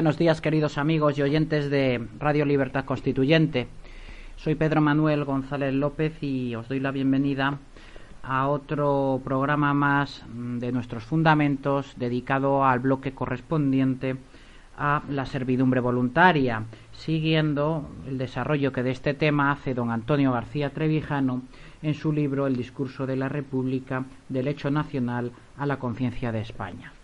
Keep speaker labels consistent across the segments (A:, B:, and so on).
A: Buenos días queridos amigos y oyentes de Radio Libertad Constituyente. Soy Pedro Manuel González López y os doy la bienvenida a otro programa más de nuestros fundamentos dedicado al bloque correspondiente a la servidumbre voluntaria, siguiendo el desarrollo que de este tema hace don Antonio García Trevijano en su libro El discurso de la República del hecho nacional a la conciencia de España.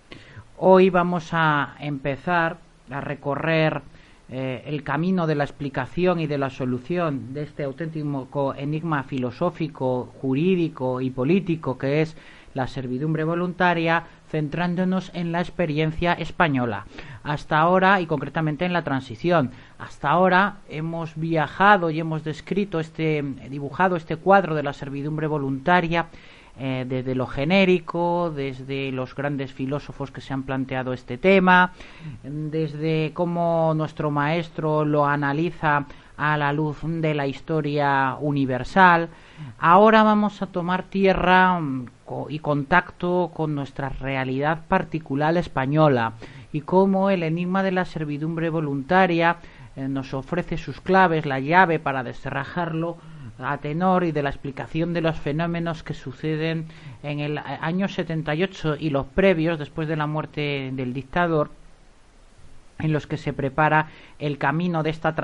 A: Hoy vamos a empezar a recorrer eh, el camino de la explicación y de la solución de este auténtico enigma filosófico, jurídico y político que es la servidumbre voluntaria, centrándonos en la experiencia española. Hasta ahora, y concretamente en la transición, hasta ahora hemos viajado y hemos descrito este, dibujado este cuadro de la servidumbre voluntaria eh, desde lo genérico, desde los grandes filósofos que se han planteado este tema, desde cómo nuestro maestro lo analiza a la luz de la historia universal. Ahora vamos a tomar tierra mm, y contacto con nuestra realidad particular española y cómo el enigma de la servidumbre voluntaria eh, nos ofrece sus claves, la llave para desterrajarlo a tenor y de la explicación de los fenómenos que suceden en el año 78 y los previos después de la muerte del dictador en los que se prepara el camino de esta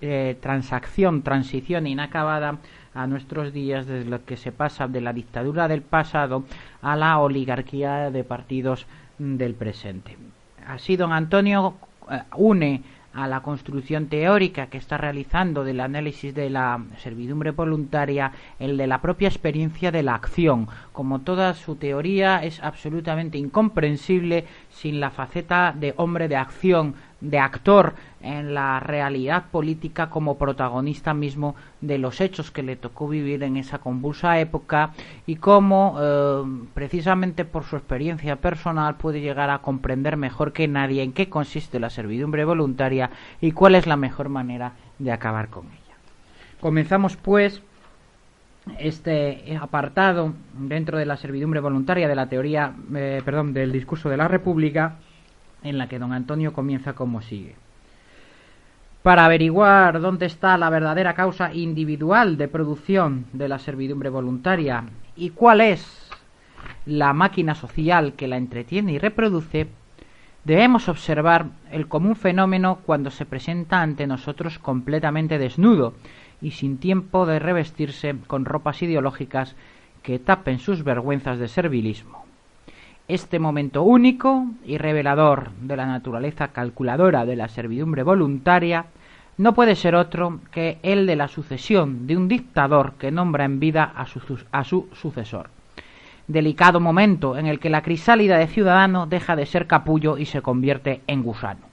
A: eh, transacción, transición inacabada a nuestros días desde lo que se pasa de la dictadura del pasado a la oligarquía de partidos del presente. Así don Antonio eh, une a la construcción teórica que está realizando del análisis de la servidumbre voluntaria, el de la propia experiencia de la acción. Como toda su teoría es absolutamente incomprensible sin la faceta de hombre de acción, de actor en la realidad política como protagonista mismo de los hechos que le tocó vivir en esa convulsa época y cómo eh, precisamente por su experiencia personal puede llegar a comprender mejor que nadie en qué consiste la servidumbre voluntaria y cuál es la mejor manera de acabar con ella. Comenzamos pues este apartado dentro de la servidumbre voluntaria de la teoría, eh, perdón, del discurso de la República en la que don Antonio comienza como sigue. Para averiguar dónde está la verdadera causa individual de producción de la servidumbre voluntaria y cuál es la máquina social que la entretiene y reproduce, debemos observar el común fenómeno cuando se presenta ante nosotros completamente desnudo y sin tiempo de revestirse con ropas ideológicas que tapen sus vergüenzas de servilismo. Este momento único y revelador de la naturaleza calculadora de la servidumbre voluntaria no puede ser otro que el de la sucesión de un dictador que nombra en vida a su, sucesor. Delicado momento en el que la crisálida de ciudadano deja de ser capullo y se convierte en gusano.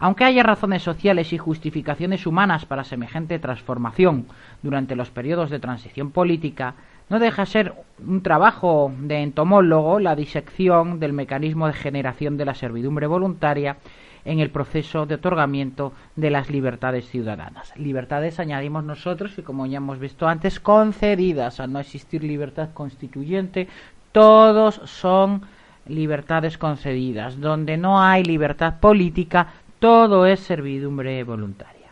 A: Aunque haya razones sociales y justificaciones humanas para semejante transformación durante los periodos de transición política, no deja ser un trabajo de entomólogo la disección del mecanismo de generación de la servidumbre voluntaria en el proceso de otorgamiento de las libertades ciudadanas. Libertades añadimos nosotros y como ya hemos visto antes, concedidas al no existir libertad constituyente, todos son libertades concedidas. Donde no hay libertad política, todo es servidumbre voluntaria.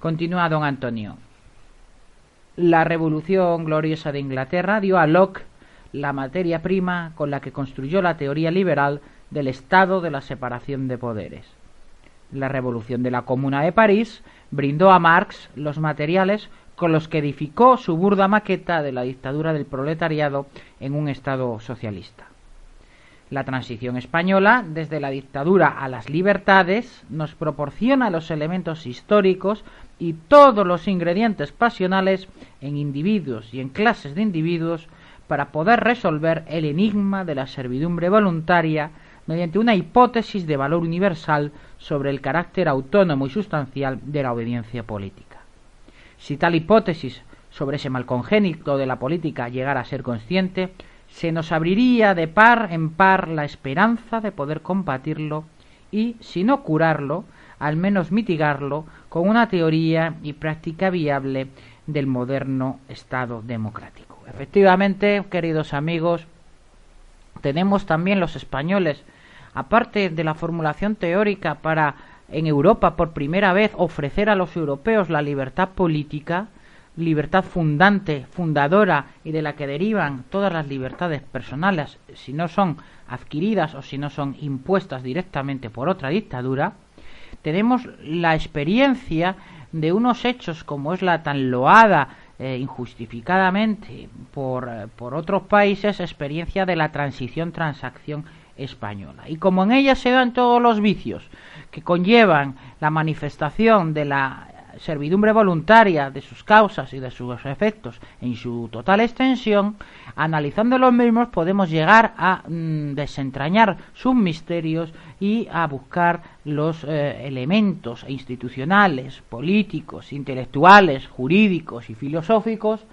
A: Continúa don Antonio. La Revolución Gloriosa de Inglaterra dio a Locke la materia prima con la que construyó la teoría liberal del estado de la separación de poderes. La Revolución de la Comuna de París brindó a Marx los materiales con los que edificó su burda maqueta de la dictadura del proletariado en un Estado socialista. La transición española, desde la dictadura a las libertades, nos proporciona los elementos históricos y todos los ingredientes pasionales en individuos y en clases de individuos para poder resolver el enigma de la servidumbre voluntaria mediante una hipótesis de valor universal sobre el carácter autónomo y sustancial de la obediencia política. Si tal hipótesis sobre ese mal congénito de la política llegara a ser consciente, se nos abriría de par en par la esperanza de poder combatirlo y, si no curarlo, al menos mitigarlo con una teoría y práctica viable del moderno Estado democrático. Efectivamente, queridos amigos, tenemos también los españoles, aparte de la formulación teórica para en Europa por primera vez ofrecer a los europeos la libertad política, libertad fundante, fundadora y de la que derivan todas las libertades personales si no son adquiridas o si no son impuestas directamente por otra dictadura, tenemos la experiencia de unos hechos como es la tan loada eh, injustificadamente por, eh, por otros países experiencia de la transición transacción española. Y como en ella se dan todos los vicios que conllevan la manifestación de la servidumbre voluntaria de sus causas y de sus efectos en su total extensión, analizando los mismos podemos llegar a mm, desentrañar sus misterios y a buscar los eh, elementos institucionales, políticos, intelectuales, jurídicos y filosóficos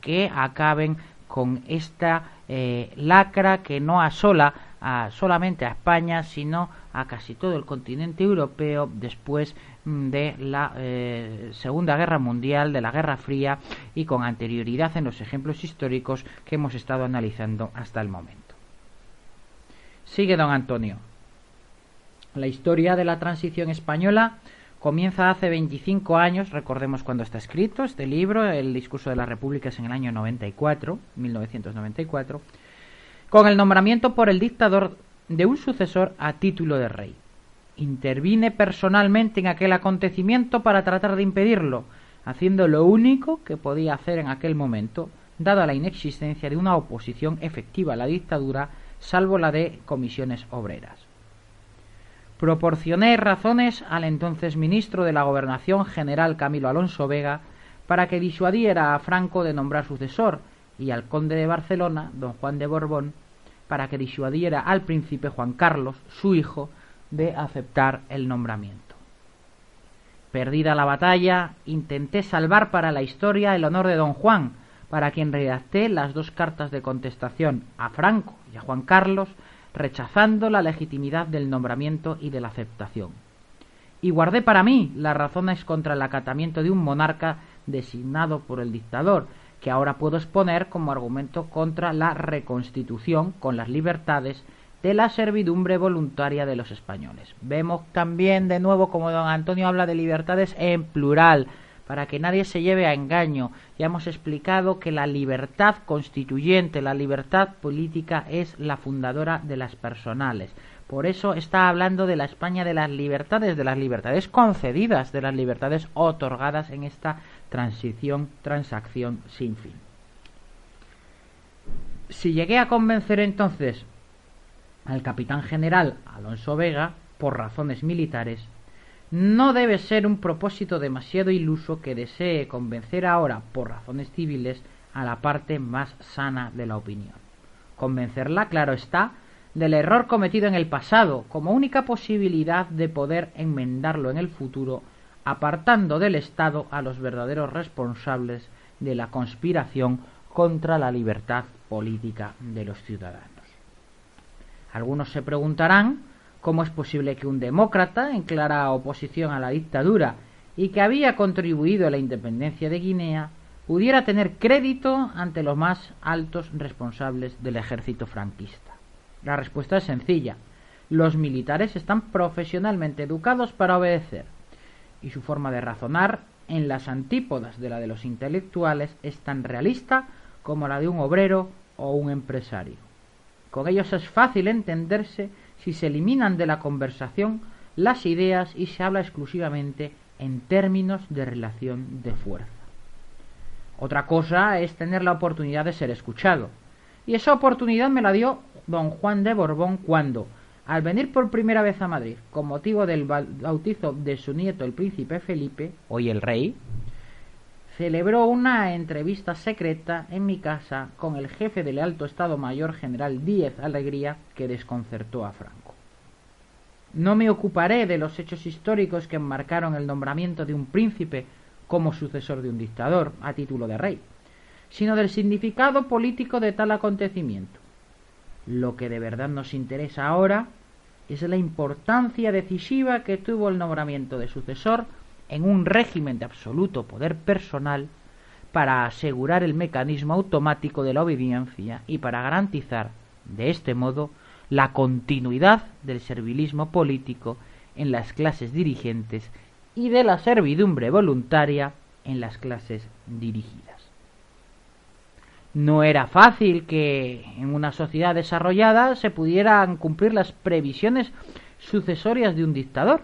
A: que acaben con esta eh, lacra que no asola a, solamente a España, sino a casi todo el continente europeo después de la eh, Segunda Guerra Mundial, de la Guerra Fría y con anterioridad en los ejemplos históricos que hemos estado analizando hasta el momento. Sigue don Antonio. La historia de la transición española comienza hace 25 años, recordemos cuando está escrito este libro, el discurso de la República es en el año 94, 1994, con el nombramiento por el dictador de un sucesor a título de rey. Intervine personalmente en aquel acontecimiento para tratar de impedirlo, haciendo lo único que podía hacer en aquel momento, dada la inexistencia de una oposición efectiva a la dictadura, salvo la de comisiones obreras. Proporcioné razones al entonces ministro de la Gobernación general Camilo Alonso Vega para que disuadiera a Franco de nombrar sucesor y al conde de Barcelona, don Juan de Borbón, para que disuadiera al príncipe Juan Carlos, su hijo, de aceptar el nombramiento. Perdida la batalla, intenté salvar para la historia el honor de don Juan, para quien redacté las dos cartas de contestación a Franco y a Juan Carlos, rechazando la legitimidad del nombramiento y de la aceptación. Y guardé para mí las razones contra el acatamiento de un monarca designado por el dictador, que ahora puedo exponer como argumento contra la reconstitución con las libertades de la servidumbre voluntaria de los españoles. Vemos también de nuevo como don Antonio habla de libertades en plural, para que nadie se lleve a engaño. Ya hemos explicado que la libertad constituyente, la libertad política es la fundadora de las personales. Por eso está hablando de la España de las libertades, de las libertades concedidas, de las libertades otorgadas en esta transición, transacción sin fin. Si llegué a convencer entonces al capitán general Alonso Vega, por razones militares, no debe ser un propósito demasiado iluso que desee convencer ahora, por razones civiles, a la parte más sana de la opinión. Convencerla, claro está, del error cometido en el pasado como única posibilidad de poder enmendarlo en el futuro apartando del Estado a los verdaderos responsables de la conspiración contra la libertad política de los ciudadanos. Algunos se preguntarán cómo es posible que un demócrata en clara oposición a la dictadura y que había contribuido a la independencia de Guinea pudiera tener crédito ante los más altos responsables del ejército franquista. La respuesta es sencilla. Los militares están profesionalmente educados para obedecer y su forma de razonar, en las antípodas de la de los intelectuales, es tan realista como la de un obrero o un empresario. Con ellos es fácil entenderse si se eliminan de la conversación las ideas y se habla exclusivamente en términos de relación de fuerza. Otra cosa es tener la oportunidad de ser escuchado. Y esa oportunidad me la dio don Juan de Borbón cuando, al venir por primera vez a Madrid con motivo del bautizo de su nieto el príncipe Felipe, hoy el rey, celebró una entrevista secreta en mi casa con el jefe del Alto Estado Mayor General Díez Alegría que desconcertó a Franco. No me ocuparé de los hechos históricos que enmarcaron el nombramiento de un príncipe como sucesor de un dictador a título de rey, sino del significado político de tal acontecimiento. Lo que de verdad nos interesa ahora es la importancia decisiva que tuvo el nombramiento de sucesor en un régimen de absoluto poder personal para asegurar el mecanismo automático de la obediencia y para garantizar, de este modo, la continuidad del servilismo político en las clases dirigentes y de la servidumbre voluntaria en las clases dirigidas. No era fácil que en una sociedad desarrollada se pudieran cumplir las previsiones sucesorias de un dictador,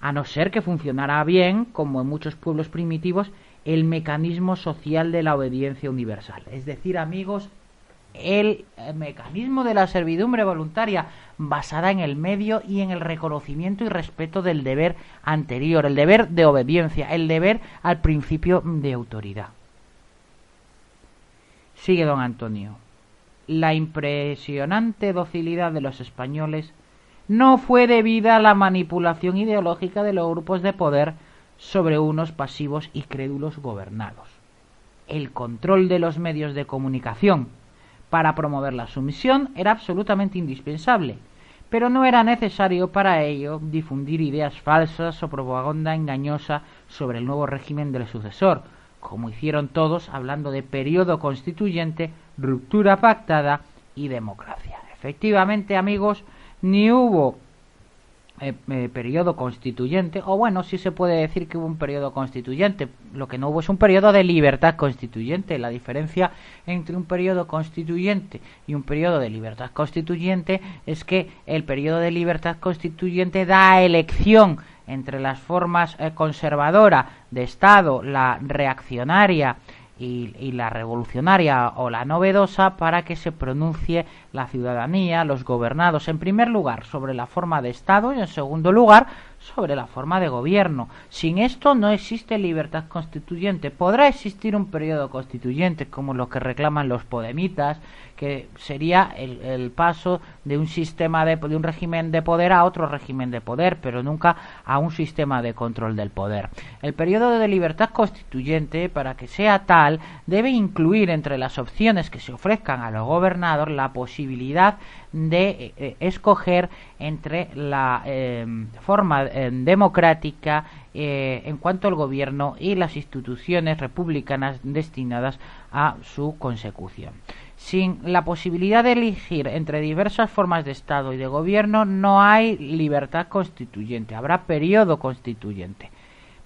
A: a no ser que funcionara bien, como en muchos pueblos primitivos, el mecanismo social de la obediencia universal. Es decir, amigos, el mecanismo de la servidumbre voluntaria basada en el medio y en el reconocimiento y respeto del deber anterior, el deber de obediencia, el deber al principio de autoridad. Sigue don Antonio. La impresionante docilidad de los españoles no fue debida a la manipulación ideológica de los grupos de poder sobre unos pasivos y crédulos gobernados. El control de los medios de comunicación para promover la sumisión era absolutamente indispensable, pero no era necesario para ello difundir ideas falsas o propaganda engañosa sobre el nuevo régimen del sucesor, como hicieron todos hablando de periodo constituyente, ruptura pactada y democracia. Efectivamente, amigos, ni hubo eh, eh, periodo constituyente, o bueno, sí se puede decir que hubo un periodo constituyente, lo que no hubo es un periodo de libertad constituyente. La diferencia entre un periodo constituyente y un periodo de libertad constituyente es que el periodo de libertad constituyente da elección entre las formas eh, conservadora de Estado, la reaccionaria y, la revolucionaria o la novedosa para que se pronuncie la ciudadanía, los gobernados, en primer lugar sobre la forma de Estado y en segundo lugar sobre la forma de gobierno. Sin esto no existe libertad constituyente. Podrá existir un periodo constituyente como lo que reclaman los podemitas, que sería el, paso de un sistema de, de un régimen de poder a otro régimen de poder, pero nunca a un sistema de control del poder. El periodo de libertad constituyente, para que sea tal, debe incluir entre las opciones que se ofrezcan a los gobernados la posibilidad de eh, eh, escoger entre la eh, forma democrática en cuanto al gobierno y las instituciones republicanas destinadas a su consecución. Sin la posibilidad de elegir entre diversas formas de Estado y de gobierno no hay libertad constituyente, habrá periodo constituyente.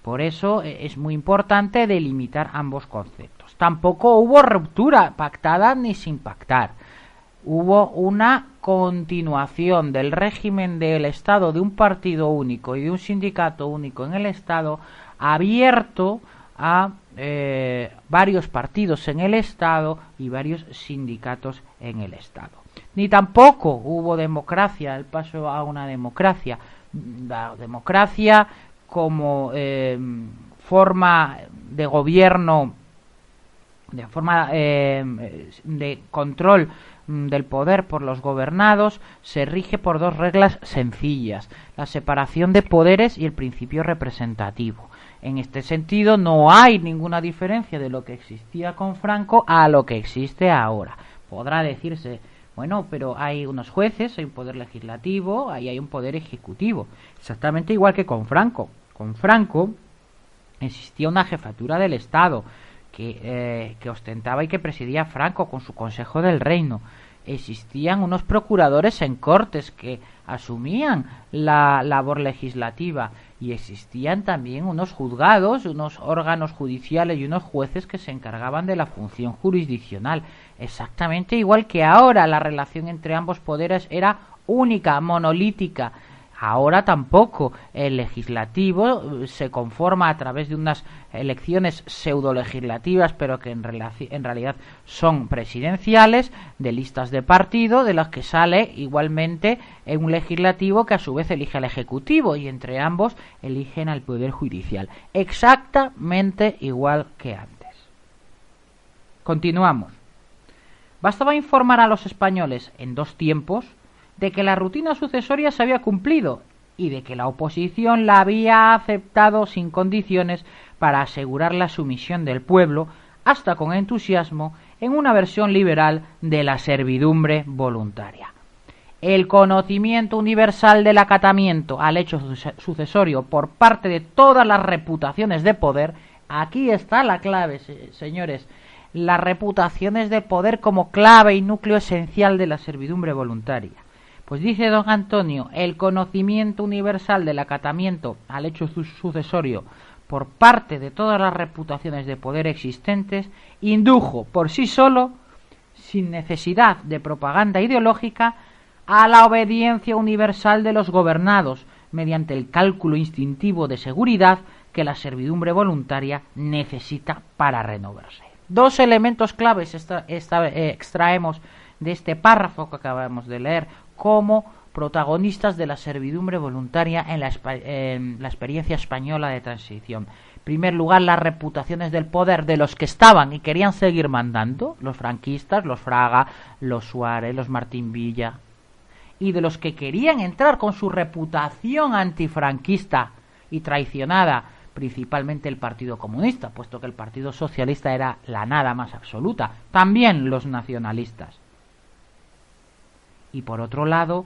A: Por eso es muy importante delimitar ambos conceptos. Tampoco hubo ruptura pactada ni sin pactar hubo una continuación del régimen del Estado de un partido único y de un sindicato único en el Estado abierto a eh, varios partidos en el Estado y varios sindicatos en el Estado. Ni tampoco hubo democracia, el paso a una democracia. La democracia como eh, forma de gobierno, de forma eh, de control del poder por los gobernados se rige por dos reglas sencillas, la separación de poderes y el principio representativo. En este sentido no hay ninguna diferencia de lo que existía con Franco a lo que existe ahora. Podrá decirse, bueno, pero hay unos jueces, hay un poder legislativo, ahí hay un poder ejecutivo. Exactamente igual que con Franco. Con Franco existía una jefatura del Estado, eh, que, ostentaba y que presidía Franco con su Consejo del Reino. Existían unos procuradores en cortes que asumían la labor legislativa y existían también unos juzgados, unos órganos judiciales y unos jueces que se encargaban de la función jurisdiccional. Exactamente igual que ahora la relación entre ambos poderes era única, monolítica. Ahora tampoco. El legislativo eh, se conforma a través de unas elecciones pseudo legislativas, pero que en, en, realidad son presidenciales, de listas de partido, de las que sale igualmente un legislativo que a su vez elige al ejecutivo y entre ambos eligen al poder judicial. Exactamente igual que antes. Continuamos. Bastaba informar a los españoles en dos tiempos de que la rutina sucesoria se había cumplido y de que la oposición la había aceptado sin condiciones para asegurar la sumisión del pueblo, hasta con entusiasmo, en una versión liberal de la servidumbre voluntaria. El conocimiento universal del acatamiento al hecho sucesorio por parte de todas las reputaciones de poder, aquí está la clave, señores, las reputaciones de poder como clave y núcleo esencial de la servidumbre voluntaria. Pues dice don Antonio, el conocimiento universal del acatamiento al hecho sucesorio por parte de todas las reputaciones de poder existentes indujo por sí solo, sin necesidad de propaganda ideológica, a la obediencia universal de los gobernados, mediante el cálculo instintivo de seguridad que la servidumbre voluntaria necesita para renovarse. Dos elementos claves eh, extraemos de este párrafo que acabamos de leer como protagonistas de la servidumbre voluntaria en la, experiencia española de transición. En primer lugar, las reputaciones del poder de los que estaban y querían seguir mandando, los franquistas, los Fraga, los Suárez, los Martín Villa, y de los que querían entrar con su reputación antifranquista y traicionada, principalmente el Partido Comunista, puesto que el Partido Socialista era la nada más absoluta, también los nacionalistas y por otro lado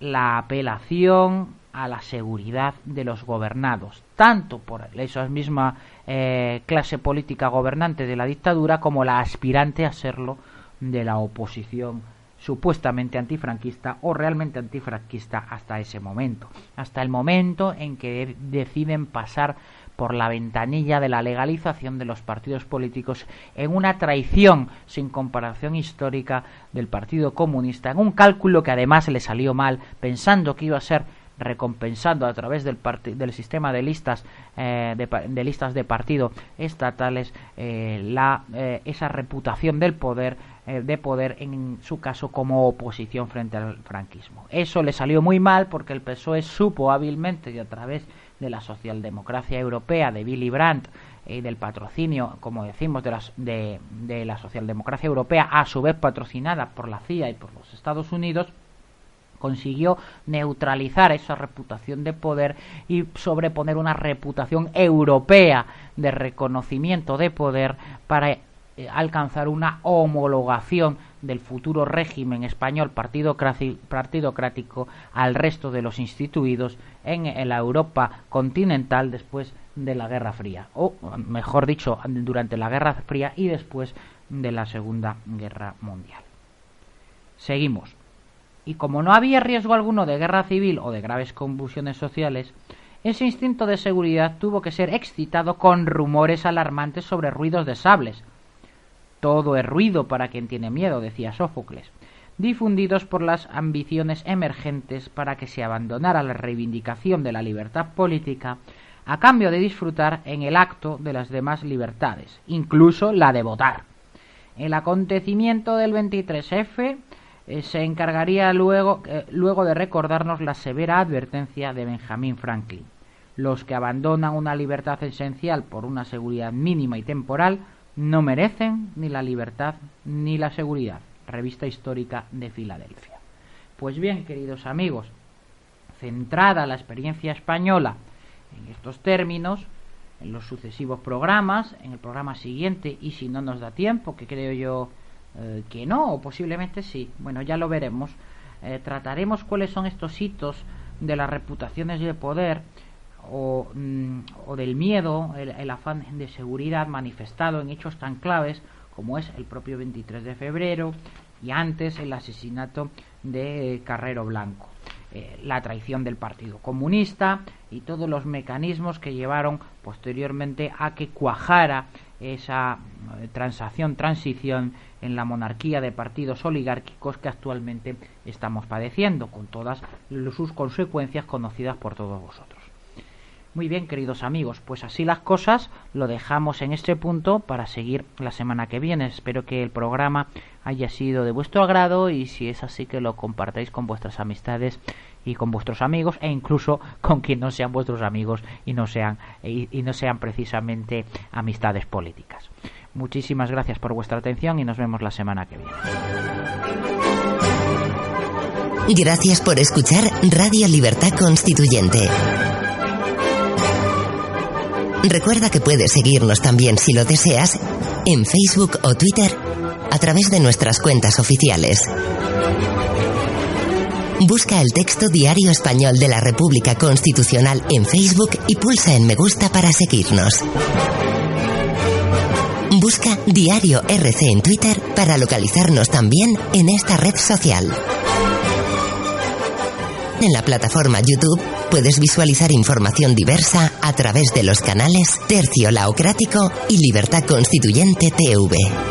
A: la apelación a la seguridad de los gobernados, tanto por esa misma eh, clase política gobernante de la dictadura como la aspirante a serlo de la oposición supuestamente antifranquista o realmente antifranquista hasta ese momento, hasta el momento en que deciden pasar por la ventanilla de la legalización de los partidos políticos en una traición sin comparación histórica del Partido Comunista, en un cálculo que además le salió mal, pensando que iba a ser recompensando a través del, del sistema de listas eh, de, listas de partido estatales eh, la, eh, esa reputación del poder de poder en su caso como oposición frente al franquismo. Eso le salió muy mal porque el PSOE supo hábilmente y a través de la socialdemocracia europea de Willy Brandt y del patrocinio, como decimos, de, de la socialdemocracia europea, a su vez patrocinada por la CIA y por los Estados Unidos, consiguió neutralizar esa reputación de poder y sobreponer una reputación europea de reconocimiento de poder para eh, alcanzar una homologación del futuro régimen español partidocrático al resto de los instituidos en la Europa continental después de la Guerra Fría, o mejor dicho, durante la Guerra Fría y después de la Segunda Guerra Mundial. Seguimos. Y como no había riesgo alguno de guerra civil o de graves convulsiones sociales, ese instinto de seguridad tuvo que ser excitado con rumores alarmantes sobre ruidos de sables, todo es ruido para quien tiene miedo, decía Sófocles, difundidos por las ambiciones emergentes para que se abandonara la reivindicación de la libertad política a cambio de disfrutar en el acto de las demás libertades, incluso la de votar. El acontecimiento del 23F eh, se encargaría luego, eh, luego de recordarnos la severa advertencia de Benjamin Franklin. Los que abandonan una libertad esencial por una seguridad mínima y temporal no merecen ni la libertad ni la seguridad. Revista Histórica de Filadelfia. Pues bien, queridos amigos, centrada la experiencia española en estos términos, en los sucesivos programas, en el programa siguiente, y si no nos da tiempo, que creo yo eh, que no, o posiblemente sí, bueno, ya lo veremos, eh, trataremos cuáles son estos hitos de las reputaciones de poder o, mm, o del miedo, el, afán de seguridad manifestado en hechos tan claves como es el propio 23 de febrero y antes el asesinato de Carrero Blanco, eh, la traición del Partido Comunista y todos los mecanismos que llevaron posteriormente a que cuajara esa eh, transacción, transición en la monarquía de partidos oligárquicos que actualmente estamos padeciendo, con todas sus consecuencias conocidas por todos vosotros. Muy bien, queridos amigos, pues así las cosas lo dejamos en este punto para seguir la semana que viene. Espero que el programa haya sido de vuestro agrado y si es así que lo compartáis con vuestras amistades y con vuestros amigos e incluso con quien no sean vuestros amigos y no sean y, y no sean precisamente amistades políticas. Muchísimas gracias por vuestra atención y nos vemos la semana que viene.
B: Gracias por escuchar Radio Libertad Constituyente. Recuerda que puedes seguirnos también si lo deseas en Facebook o Twitter a través de nuestras cuentas oficiales. Busca el texto Diario Español de la República Constitucional en Facebook y pulsa en me gusta para seguirnos. Busca Diario RC en Twitter para localizarnos también en esta red social. En la plataforma YouTube puedes visualizar información diversa a través de los canales Tercio Laocrático y Libertad Constituyente TV.